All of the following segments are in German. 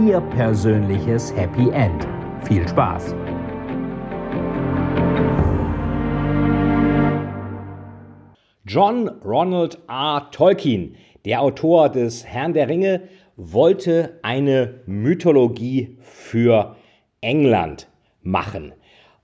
Ihr persönliches Happy End. Viel Spaß! John Ronald R. Tolkien, der Autor des Herrn der Ringe, wollte eine Mythologie für England machen.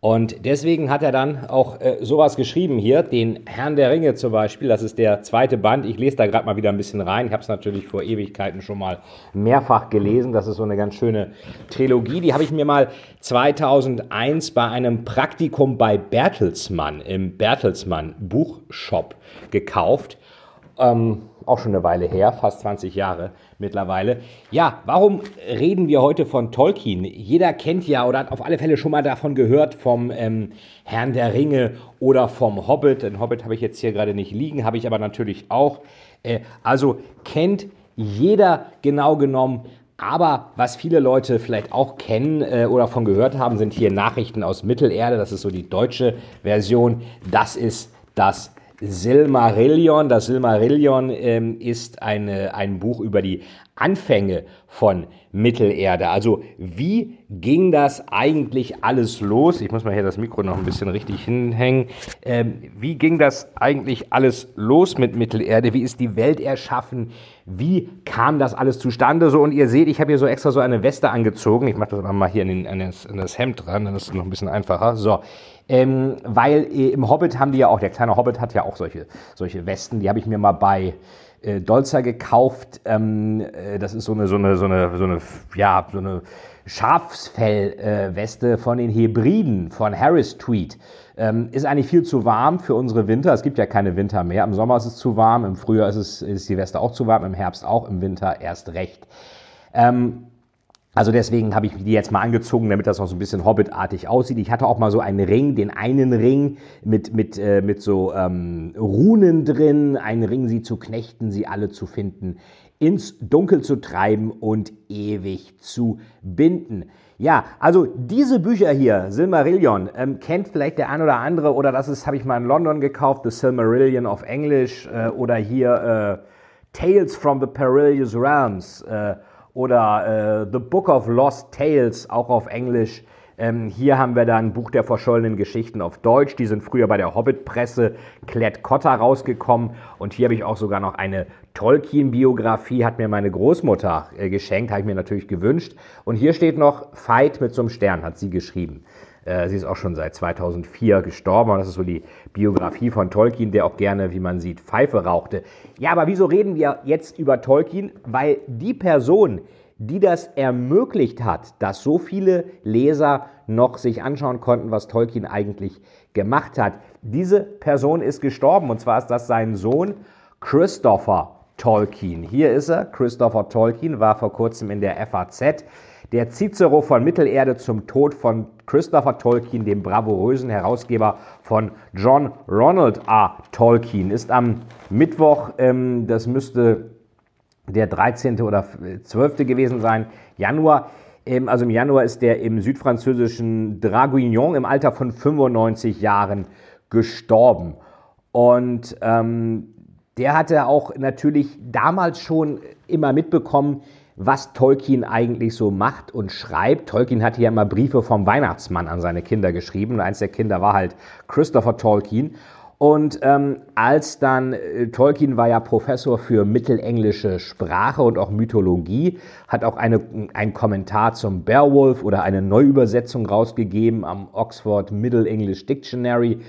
Und deswegen hat er dann auch äh, sowas geschrieben hier, den Herrn der Ringe zum Beispiel, das ist der zweite Band. Ich lese da gerade mal wieder ein bisschen rein. Ich habe es natürlich vor Ewigkeiten schon mal mehrfach gelesen. Das ist so eine ganz schöne Trilogie. Die habe ich mir mal 2001 bei einem Praktikum bei Bertelsmann im Bertelsmann Buchshop gekauft. Ähm, auch schon eine Weile her, fast 20 Jahre mittlerweile. Ja, warum reden wir heute von Tolkien? Jeder kennt ja oder hat auf alle Fälle schon mal davon gehört vom ähm, Herrn der Ringe oder vom Hobbit. Den Hobbit habe ich jetzt hier gerade nicht liegen, habe ich aber natürlich auch. Äh, also kennt jeder genau genommen. Aber was viele Leute vielleicht auch kennen äh, oder von gehört haben, sind hier Nachrichten aus Mittelerde. Das ist so die deutsche Version. Das ist das Silmarillion. Das Silmarillion ähm, ist eine, ein Buch über die Anfänge von Mittelerde. Also wie ging das eigentlich alles los? Ich muss mal hier das Mikro noch ein bisschen richtig hinhängen. Ähm, wie ging das eigentlich alles los mit Mittelerde? Wie ist die Welt erschaffen? Wie kam das alles zustande? So, und ihr seht, ich habe hier so extra so eine Weste angezogen. Ich mache das mal hier in, den, in, das, in das Hemd dran, dann ist es noch ein bisschen einfacher. So, ähm, weil äh, im Hobbit haben die ja auch, der kleine Hobbit hat ja auch solche, solche Westen, die habe ich mir mal bei äh, Dolzer gekauft. Ähm, äh, das ist so eine, so eine, so eine, so eine, ja, so eine Schafsfellweste äh, von den Hebriden von Harris Tweed. Ähm, ist eigentlich viel zu warm für unsere Winter. Es gibt ja keine Winter mehr. Im Sommer ist es zu warm, im Frühjahr ist, es, ist die Weste auch zu warm, im Herbst auch, im Winter erst recht. Ähm, also deswegen habe ich die jetzt mal angezogen, damit das auch so ein bisschen Hobbitartig aussieht. Ich hatte auch mal so einen Ring, den einen Ring mit, mit, äh, mit so ähm, Runen drin, einen Ring, sie zu knechten, sie alle zu finden, ins Dunkel zu treiben und ewig zu binden. Ja, also diese Bücher hier, Silmarillion, ähm, kennt vielleicht der ein oder andere, oder das ist, habe ich mal in London gekauft, The Silmarillion of English, äh, oder hier äh, Tales from the Perilous Realms. Äh, oder äh, The Book of Lost Tales, auch auf Englisch. Ähm, hier haben wir dann Buch der verschollenen Geschichten auf Deutsch. Die sind früher bei der Hobbit-Presse Klett Cotta rausgekommen. Und hier habe ich auch sogar noch eine Tolkien-Biografie, hat mir meine Großmutter äh, geschenkt, habe ich mir natürlich gewünscht. Und hier steht noch Fight mit so einem Stern, hat sie geschrieben. Äh, sie ist auch schon seit 2004 gestorben das ist so die Biografie von Tolkien, der auch gerne, wie man sieht, Pfeife rauchte. Ja, aber wieso reden wir jetzt über Tolkien? Weil die Person, die das ermöglicht hat, dass so viele Leser noch sich anschauen konnten, was Tolkien eigentlich gemacht hat, diese Person ist gestorben und zwar ist das sein Sohn Christopher Tolkien. Hier ist er. Christopher Tolkien war vor kurzem in der FAZ. Der Cicero von Mittelerde zum Tod von Christopher Tolkien, dem bravourösen Herausgeber von John Ronald R. Tolkien, ist am Mittwoch, ähm, das müsste der 13. oder 12. gewesen sein, Januar. Ähm, also im Januar ist der im südfranzösischen Draguignan im Alter von 95 Jahren gestorben. Und ähm, der hatte auch natürlich damals schon immer mitbekommen, was Tolkien eigentlich so macht und schreibt. Tolkien hatte ja immer Briefe vom Weihnachtsmann an seine Kinder geschrieben. Und eins der Kinder war halt Christopher Tolkien. Und ähm, als dann, äh, Tolkien war ja Professor für mittelenglische Sprache und auch Mythologie, hat auch eine, einen Kommentar zum Beowulf oder eine Neuübersetzung rausgegeben am Oxford Middle English Dictionary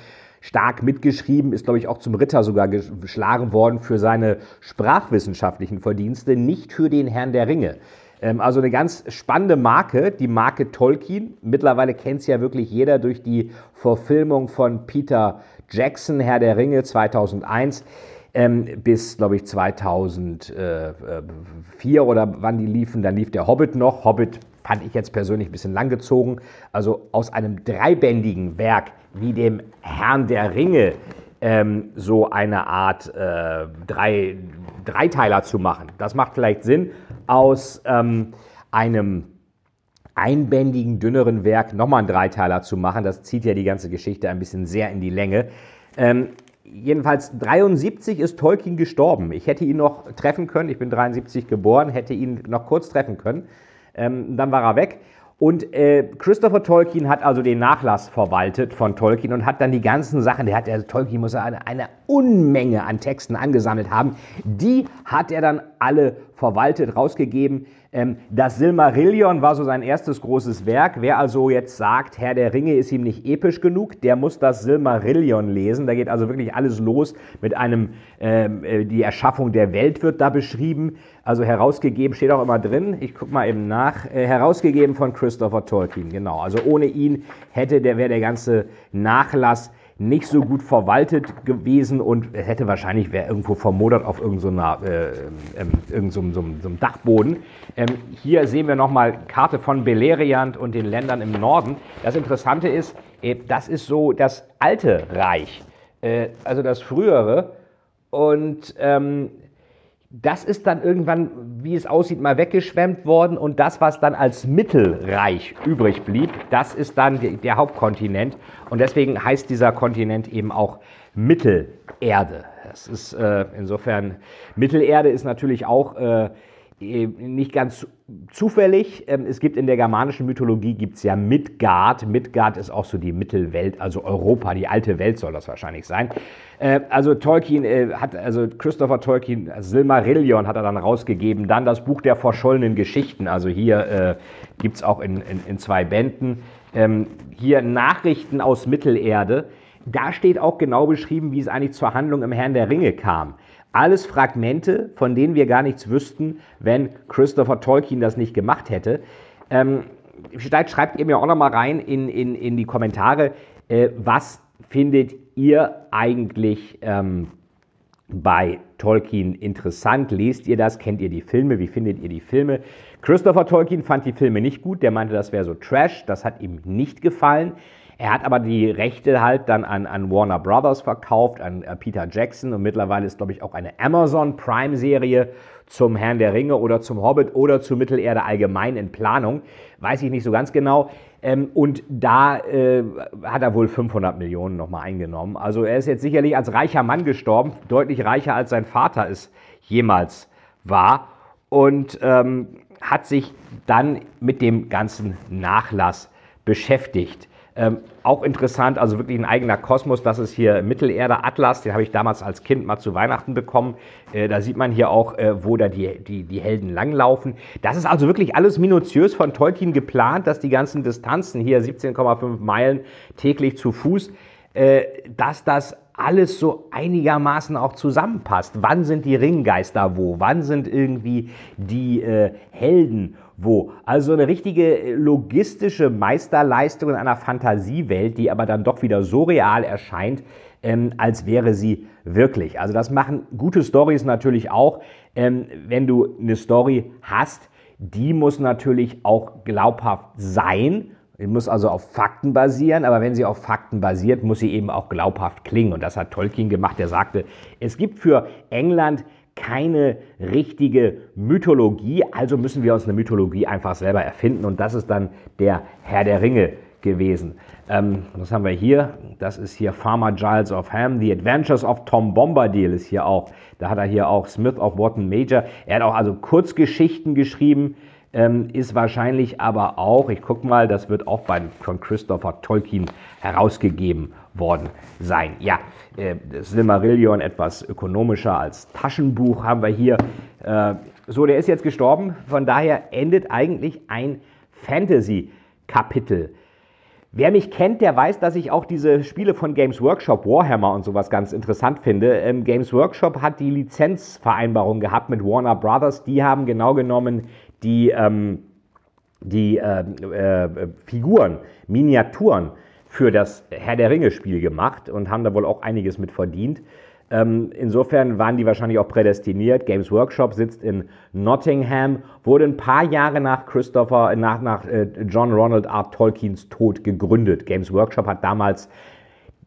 stark mitgeschrieben, ist, glaube ich, auch zum Ritter sogar geschlagen worden für seine sprachwissenschaftlichen Verdienste, nicht für den Herrn der Ringe. Ähm, also eine ganz spannende Marke, die Marke Tolkien. Mittlerweile kennt es ja wirklich jeder durch die Verfilmung von Peter Jackson, Herr der Ringe 2001. Ähm, bis, glaube ich, 2004 oder wann die liefen. Dann lief der Hobbit noch. Hobbit fand ich jetzt persönlich ein bisschen langgezogen. Also aus einem dreibändigen Werk wie dem Herrn der Ringe ähm, so eine Art äh, drei, Dreiteiler zu machen. Das macht vielleicht Sinn, aus ähm, einem einbändigen, dünneren Werk nochmal einen Dreiteiler zu machen. Das zieht ja die ganze Geschichte ein bisschen sehr in die Länge. Ähm, jedenfalls 73 ist Tolkien gestorben. Ich hätte ihn noch treffen können. Ich bin 73 geboren, hätte ihn noch kurz treffen können. Ähm, dann war er weg. Und äh, Christopher Tolkien hat also den Nachlass verwaltet von Tolkien und hat dann die ganzen Sachen, der hat ja, Tolkien muss eine, eine Unmenge an Texten angesammelt haben, die hat er dann alle verwaltet, rausgegeben. Ähm, das Silmarillion war so sein erstes großes Werk. Wer also jetzt sagt, Herr der Ringe ist ihm nicht episch genug, der muss das Silmarillion lesen. Da geht also wirklich alles los mit einem, ähm, äh, die Erschaffung der Welt wird da beschrieben. Also herausgegeben, steht auch immer drin, ich gucke mal eben nach, äh, herausgegeben von Christopher Tolkien, genau. Also ohne ihn hätte der, wäre der ganze Nachlass nicht so gut verwaltet gewesen und hätte wahrscheinlich wäre irgendwo vermodert auf irgendeiner so äh, ähm, Dachboden. Ähm, hier sehen wir nochmal Karte von Beleriand und den Ländern im Norden. Das Interessante ist, äh, das ist so das alte Reich, äh, also das frühere. Und ähm, das ist dann irgendwann, wie es aussieht, mal weggeschwemmt worden und das, was dann als Mittelreich übrig blieb, das ist dann der Hauptkontinent und deswegen heißt dieser Kontinent eben auch Mittelerde. Das ist äh, insofern, Mittelerde ist natürlich auch äh, nicht ganz zufällig. Ähm, es gibt in der germanischen Mythologie gibt es ja Midgard. Midgard ist auch so die Mittelwelt, also Europa, die alte Welt soll das wahrscheinlich sein. Äh, also Tolkien äh, hat, also Christopher Tolkien, Silmarillion hat er dann rausgegeben. Dann das Buch der verschollenen Geschichten. Also hier äh, gibt es auch in, in, in, zwei Bänden. Ähm, hier Nachrichten aus Mittelerde. Da steht auch genau beschrieben, wie es eigentlich zur Handlung im Herrn der Ringe kam. Alles Fragmente, von denen wir gar nichts wüssten, wenn Christopher Tolkien das nicht gemacht hätte. Ähm, schreibt ihr mir auch noch mal rein in, in, in die Kommentare, äh, was findet ihr eigentlich ähm, bei Tolkien interessant? Lest ihr das? Kennt ihr die Filme? Wie findet ihr die Filme? Christopher Tolkien fand die Filme nicht gut. Der meinte, das wäre so Trash. Das hat ihm nicht gefallen. Er hat aber die Rechte halt dann an, an Warner Brothers verkauft, an äh, Peter Jackson und mittlerweile ist, glaube ich, auch eine Amazon Prime-Serie zum Herrn der Ringe oder zum Hobbit oder zu Mittelerde allgemein in Planung. Weiß ich nicht so ganz genau. Ähm, und da äh, hat er wohl 500 Millionen nochmal eingenommen. Also er ist jetzt sicherlich als reicher Mann gestorben, deutlich reicher als sein Vater es jemals war. Und ähm, hat sich dann mit dem ganzen Nachlass beschäftigt. Ähm, auch interessant, also wirklich ein eigener Kosmos, das ist hier Mittelerde Atlas, den habe ich damals als Kind mal zu Weihnachten bekommen. Äh, da sieht man hier auch, äh, wo da die, die, die Helden langlaufen. Das ist also wirklich alles minutiös von Tolkien geplant, dass die ganzen Distanzen hier 17,5 Meilen täglich zu Fuß, dass das alles so einigermaßen auch zusammenpasst. Wann sind die Ringgeister wo? Wann sind irgendwie die äh, Helden wo? Also eine richtige logistische Meisterleistung in einer Fantasiewelt, die aber dann doch wieder so real erscheint, ähm, als wäre sie wirklich. Also das machen gute Stories natürlich auch. Ähm, wenn du eine Story hast, die muss natürlich auch glaubhaft sein Sie muss also auf Fakten basieren, aber wenn sie auf Fakten basiert, muss sie eben auch glaubhaft klingen. Und das hat Tolkien gemacht. Er sagte, es gibt für England keine richtige Mythologie, also müssen wir uns eine Mythologie einfach selber erfinden. Und das ist dann der Herr der Ringe gewesen. Ähm, was haben wir hier? Das ist hier Farmer Giles of Ham. The Adventures of Tom Bombadil ist hier auch. Da hat er hier auch Smith of Wotton Major. Er hat auch also Kurzgeschichten geschrieben ähm, ist wahrscheinlich aber auch, ich gucke mal, das wird auch bei, von Christopher Tolkien herausgegeben worden sein. Ja, äh, Silmarillion etwas ökonomischer als Taschenbuch haben wir hier. Äh, so, der ist jetzt gestorben, von daher endet eigentlich ein Fantasy-Kapitel. Wer mich kennt, der weiß, dass ich auch diese Spiele von Games Workshop, Warhammer und sowas ganz interessant finde. Ähm, Games Workshop hat die Lizenzvereinbarung gehabt mit Warner Brothers. Die haben genau genommen die, ähm, die äh, äh, Figuren, Miniaturen für das Herr der Ringe Spiel gemacht und haben da wohl auch einiges mit verdient. Ähm, insofern waren die wahrscheinlich auch prädestiniert. Games Workshop sitzt in Nottingham, wurde ein paar Jahre nach Christopher, nach, nach äh, John Ronald R. Tolkiens Tod gegründet. Games Workshop hat damals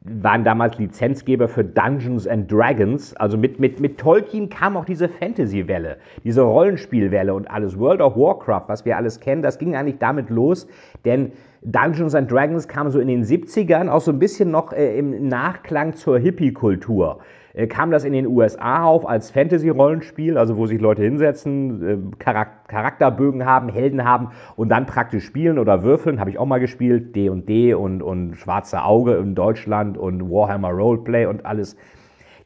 waren damals Lizenzgeber für Dungeons and Dragons. Also mit, mit, mit Tolkien kam auch diese Fantasy-Welle, diese Rollenspielwelle und alles. World of Warcraft, was wir alles kennen, das ging eigentlich damit los, denn Dungeons and Dragons kam so in den 70ern auch so ein bisschen noch äh, im Nachklang zur Hippie-Kultur. Äh, kam das in den USA auf als Fantasy-Rollenspiel, also wo sich Leute hinsetzen, äh, Charakterbögen haben, Helden haben und dann praktisch spielen oder würfeln. Habe ich auch mal gespielt, D&D und, und Schwarze Auge in Deutschland und Warhammer Roleplay und alles.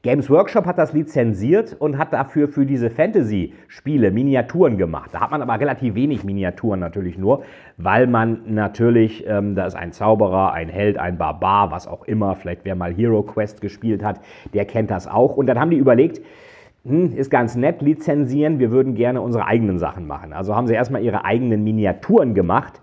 Games Workshop hat das lizenziert und hat dafür für diese Fantasy-Spiele Miniaturen gemacht. Da hat man aber relativ wenig Miniaturen natürlich nur, weil man natürlich, ähm, da ist ein Zauberer, ein Held, ein Barbar, was auch immer, vielleicht wer mal Hero Quest gespielt hat, der kennt das auch. Und dann haben die überlegt, hm, ist ganz nett, lizenzieren, wir würden gerne unsere eigenen Sachen machen. Also haben sie erstmal ihre eigenen Miniaturen gemacht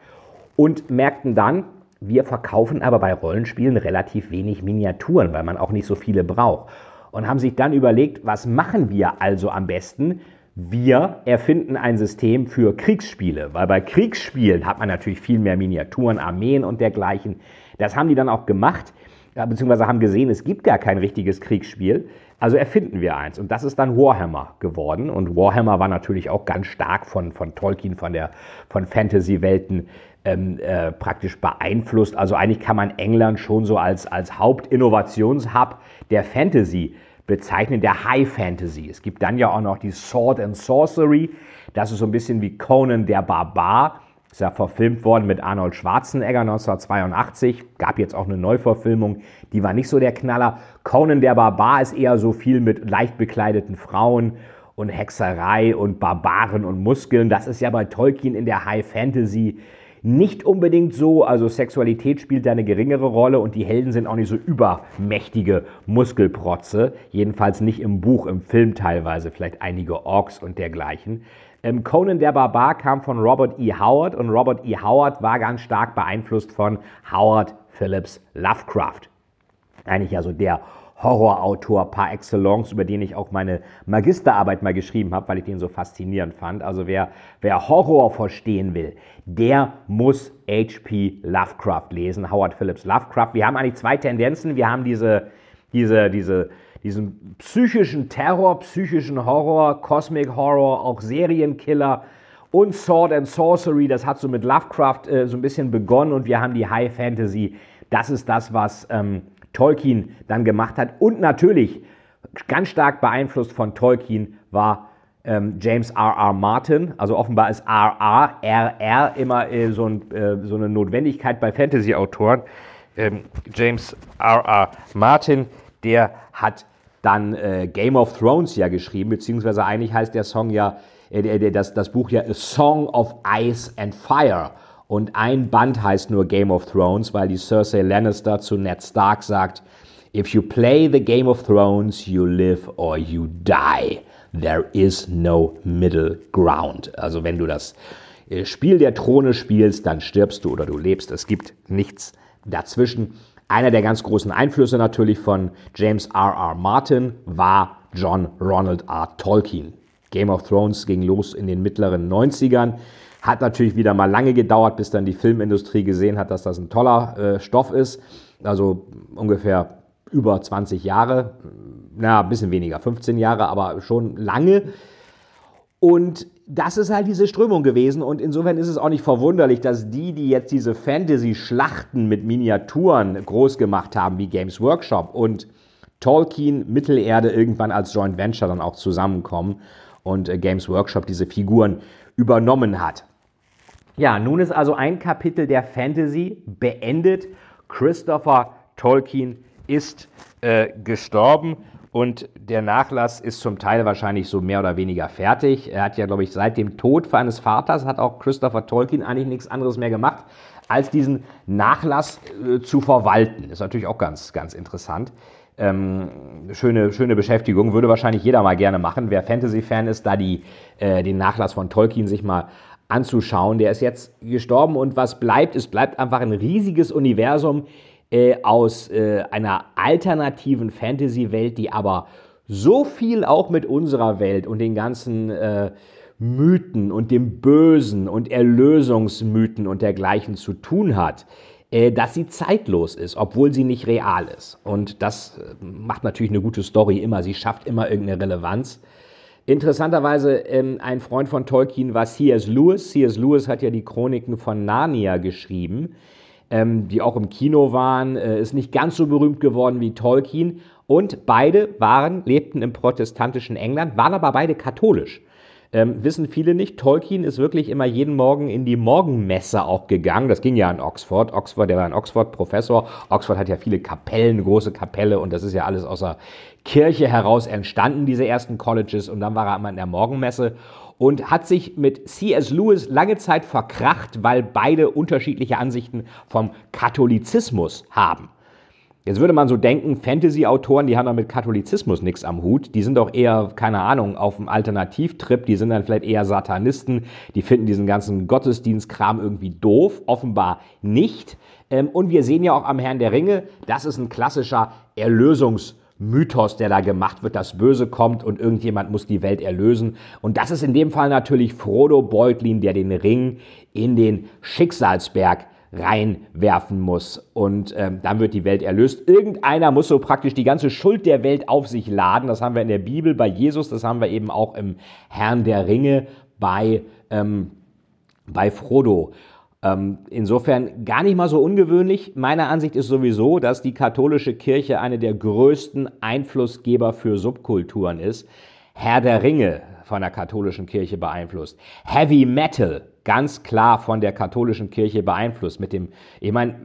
und merkten dann, wir verkaufen aber bei Rollenspielen relativ wenig Miniaturen, weil man auch nicht so viele braucht und haben sich dann überlegt, was machen wir also am besten? Wir erfinden ein System für Kriegsspiele, weil bei Kriegsspielen hat man natürlich viel mehr Miniaturen, Armeen und dergleichen. Das haben die dann auch gemacht, beziehungsweise haben gesehen, es gibt gar kein richtiges Kriegsspiel. Also erfinden wir eins. Und das ist dann Warhammer geworden. Und Warhammer war natürlich auch ganz stark von, von Tolkien, von, der, von Fantasy-Welten ähm, äh, praktisch beeinflusst. Also eigentlich kann man England schon so als, als Hauptinnovationshub der Fantasy bezeichnen, der High Fantasy. Es gibt dann ja auch noch die Sword and Sorcery. Das ist so ein bisschen wie Conan der Barbar. Ist ja verfilmt worden mit Arnold Schwarzenegger 1982. Gab jetzt auch eine Neuverfilmung. Die war nicht so der Knaller. Conan der Barbar ist eher so viel mit leicht bekleideten Frauen und Hexerei und Barbaren und Muskeln. Das ist ja bei Tolkien in der High Fantasy nicht unbedingt so. Also Sexualität spielt da eine geringere Rolle und die Helden sind auch nicht so übermächtige Muskelprotze. Jedenfalls nicht im Buch, im Film teilweise. Vielleicht einige Orks und dergleichen. Ähm, Conan der Barbar kam von Robert E. Howard und Robert E. Howard war ganz stark beeinflusst von Howard Phillips Lovecraft. Eigentlich also der Horrorautor par excellence, über den ich auch meine Magisterarbeit mal geschrieben habe, weil ich den so faszinierend fand. Also wer, wer Horror verstehen will, der muss H.P. Lovecraft lesen, Howard Phillips Lovecraft. Wir haben eigentlich zwei Tendenzen. Wir haben diese, diese, diese, diesen psychischen Terror, psychischen Horror, Cosmic Horror, auch Serienkiller und Sword and Sorcery. Das hat so mit Lovecraft äh, so ein bisschen begonnen und wir haben die High Fantasy. Das ist das, was ähm, Tolkien dann gemacht hat. Und natürlich ganz stark beeinflusst von Tolkien war ähm, James R. R. Martin. Also offenbar ist R. R. R. R. immer äh, so, ein, äh, so, eine Notwendigkeit bei Fantasy-Autoren. Ähm, James R. R. Martin, der hat dann äh, Game of Thrones ja geschrieben, beziehungsweise eigentlich heißt der Song ja, äh, das, das Buch ja A Song of Ice and Fire. Und ein Band heißt nur Game of Thrones, weil die Cersei Lannister zu Ned Stark sagt, If you play the Game of Thrones, you live or you die. There is no middle ground. Also wenn du das äh, Spiel der Throne spielst, dann stirbst du oder du lebst. Es gibt nichts dazwischen. Einer der ganz großen Einflüsse natürlich von James R. R. Martin war John Ronald R. Tolkien. Game of Thrones ging los in den mittleren 90ern. Hat natürlich wieder mal lange gedauert, bis dann die Filmindustrie gesehen hat, dass das ein toller äh, Stoff ist. Also ungefähr über 20 Jahre, na, ein bisschen weniger, 15 Jahre, aber schon lange. Und das ist halt diese Strömung gewesen und insofern ist es auch nicht verwunderlich, dass die, die jetzt diese Fantasy-Schlachten mit Miniaturen groß gemacht haben, wie Games Workshop und Tolkien, Mittelerde irgendwann als Joint Venture dann auch zusammenkommen und äh, Games Workshop diese Figuren übernommen hat. Ja, nun ist also ein Kapitel der Fantasy beendet. Christopher Tolkien ist äh, gestorben und der Nachlass ist zum Teil wahrscheinlich so mehr oder weniger fertig. Er hat ja, glaube ich, seit dem Tod seines Vaters hat auch Christopher Tolkien eigentlich nichts anderes mehr gemacht, als diesen Nachlass äh, zu verwalten. Ist natürlich auch ganz, ganz interessant. Ähm, schöne, schöne Beschäftigung, würde wahrscheinlich jeder mal gerne machen. Wer Fantasy-Fan ist, da die, äh, den Nachlass von Tolkien sich mal anzuschauen. Der ist jetzt gestorben und was bleibt? Es bleibt einfach ein riesiges Universum äh, aus äh, einer alternativen Fantasy-Welt, die aber so viel auch mit unserer Welt und den ganzen äh, Mythen und dem Bösen und Erlösungsmythen und dergleichen zu tun hat, äh, dass sie zeitlos ist, obwohl sie nicht real ist. Und das äh, macht natürlich eine gute Story immer. Sie schafft immer irgendeine Relevanz. Interessanterweise, ähm, ein Freund von Tolkien war C.S. Lewis. C.S. Lewis hat ja die Chroniken von Narnia geschrieben, ähm, die auch im Kino waren, äh, ist nicht ganz so berühmt geworden wie Tolkien. Und beide waren, lebten im protestantischen England, waren aber beide katholisch. Ähm, wissen viele nicht, Tolkien ist wirklich immer jeden Morgen in die Morgenmesse auch gegangen. Das ging ja in Oxford. Oxford, der war in Oxford Professor. Oxford hat ja viele Kapellen, große Kapelle und das ist ja alles aus der Kirche heraus entstanden, diese ersten Colleges. Und dann war er immer in der Morgenmesse und hat sich mit C.S. Lewis lange Zeit verkracht, weil beide unterschiedliche Ansichten vom Katholizismus haben. Jetzt würde man so denken, Fantasy-Autoren, die haben doch mit Katholizismus nichts am Hut. Die sind doch eher, keine Ahnung, auf dem Alternativtrip. Die sind dann vielleicht eher Satanisten. Die finden diesen ganzen Gottesdienstkram irgendwie doof. Offenbar nicht. Ähm, und wir sehen ja auch am Herrn der Ringe, das ist ein klassischer Erlösungsmythos, der da gemacht wird. Das Böse kommt und irgendjemand muss die Welt erlösen. Und das ist in dem Fall natürlich Frodo Beutlin, der den Ring in den Schicksalsberg reinwerfen muss. Und ähm, dann wird die Welt erlöst. Irgendeiner muss so praktisch die ganze Schuld der Welt auf sich laden. Das haben wir in der Bibel bei Jesus, das haben wir eben auch im Herrn der Ringe bei, ähm, bei Frodo. Ähm, insofern gar nicht mal so ungewöhnlich. Meine Ansicht ist sowieso, dass die katholische Kirche eine der größten Einflussgeber für Subkulturen ist. Herr der Ringe von der katholischen Kirche beeinflusst. Heavy Metal ganz klar von der katholischen Kirche beeinflusst. Mit dem, ich meine,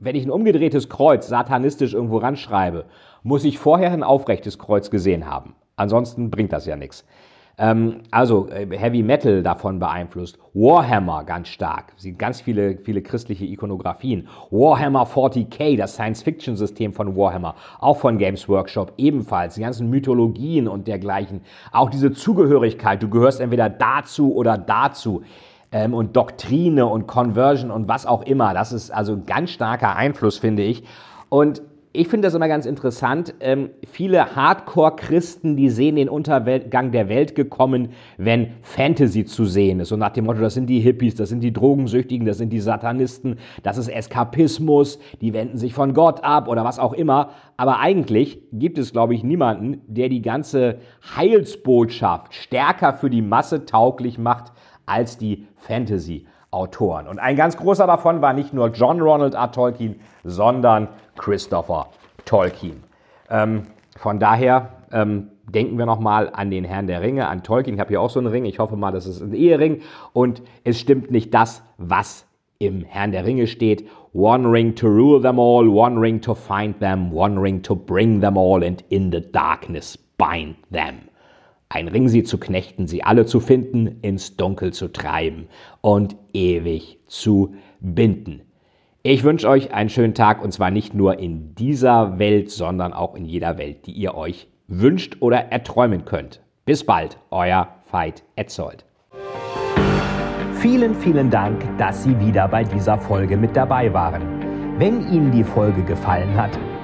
wenn ich ein umgedrehtes Kreuz satanistisch irgendwo ranschreibe, muss ich vorher ein aufrechtes Kreuz gesehen haben. Ansonsten bringt das ja nichts. Ähm, also äh, Heavy Metal davon beeinflusst. Warhammer ganz stark. Sind ganz viele, viele christliche Ikonografien. Warhammer 40k, das Science-Fiction-System von Warhammer, auch von Games Workshop ebenfalls. Die ganzen Mythologien und dergleichen. Auch diese Zugehörigkeit. Du gehörst entweder dazu oder dazu ähm, und Doktrine und Conversion und was auch immer. Das ist also ein ganz starker Einfluss, finde ich. Und ich finde das immer ganz interessant. Ähm, viele Hardcore-Christen, die sehen den Untergang der Welt gekommen, wenn Fantasy zu sehen ist. Und nach dem Motto, das sind die Hippies, das sind die Drogensüchtigen, das sind die Satanisten, das ist Eskapismus, die wenden sich von Gott ab oder was auch immer. Aber eigentlich gibt es, glaube ich, niemanden, der die ganze Heilsbotschaft stärker für die Masse tauglich macht als die Fantasy-Autoren. Und ein ganz großer davon war nicht nur John Ronald R. Tolkien, sondern Christopher Tolkien. Ähm, von daher ähm, denken wir nochmal an den Herrn der Ringe, an Tolkien. Ich habe hier auch so einen Ring. Ich hoffe mal, das ist ein Ehering. Und es stimmt nicht das, was im Herrn der Ringe steht. One ring to rule them all, one ring to find them, one ring to bring them all and in the darkness bind them. Ein Ring sie zu knechten, sie alle zu finden, ins Dunkel zu treiben und ewig zu binden. Ich wünsche euch einen schönen Tag und zwar nicht nur in dieser Welt, sondern auch in jeder Welt, die ihr euch wünscht oder erträumen könnt. Bis bald, euer Veit Etzold. Vielen, vielen Dank, dass Sie wieder bei dieser Folge mit dabei waren. Wenn Ihnen die Folge gefallen hat,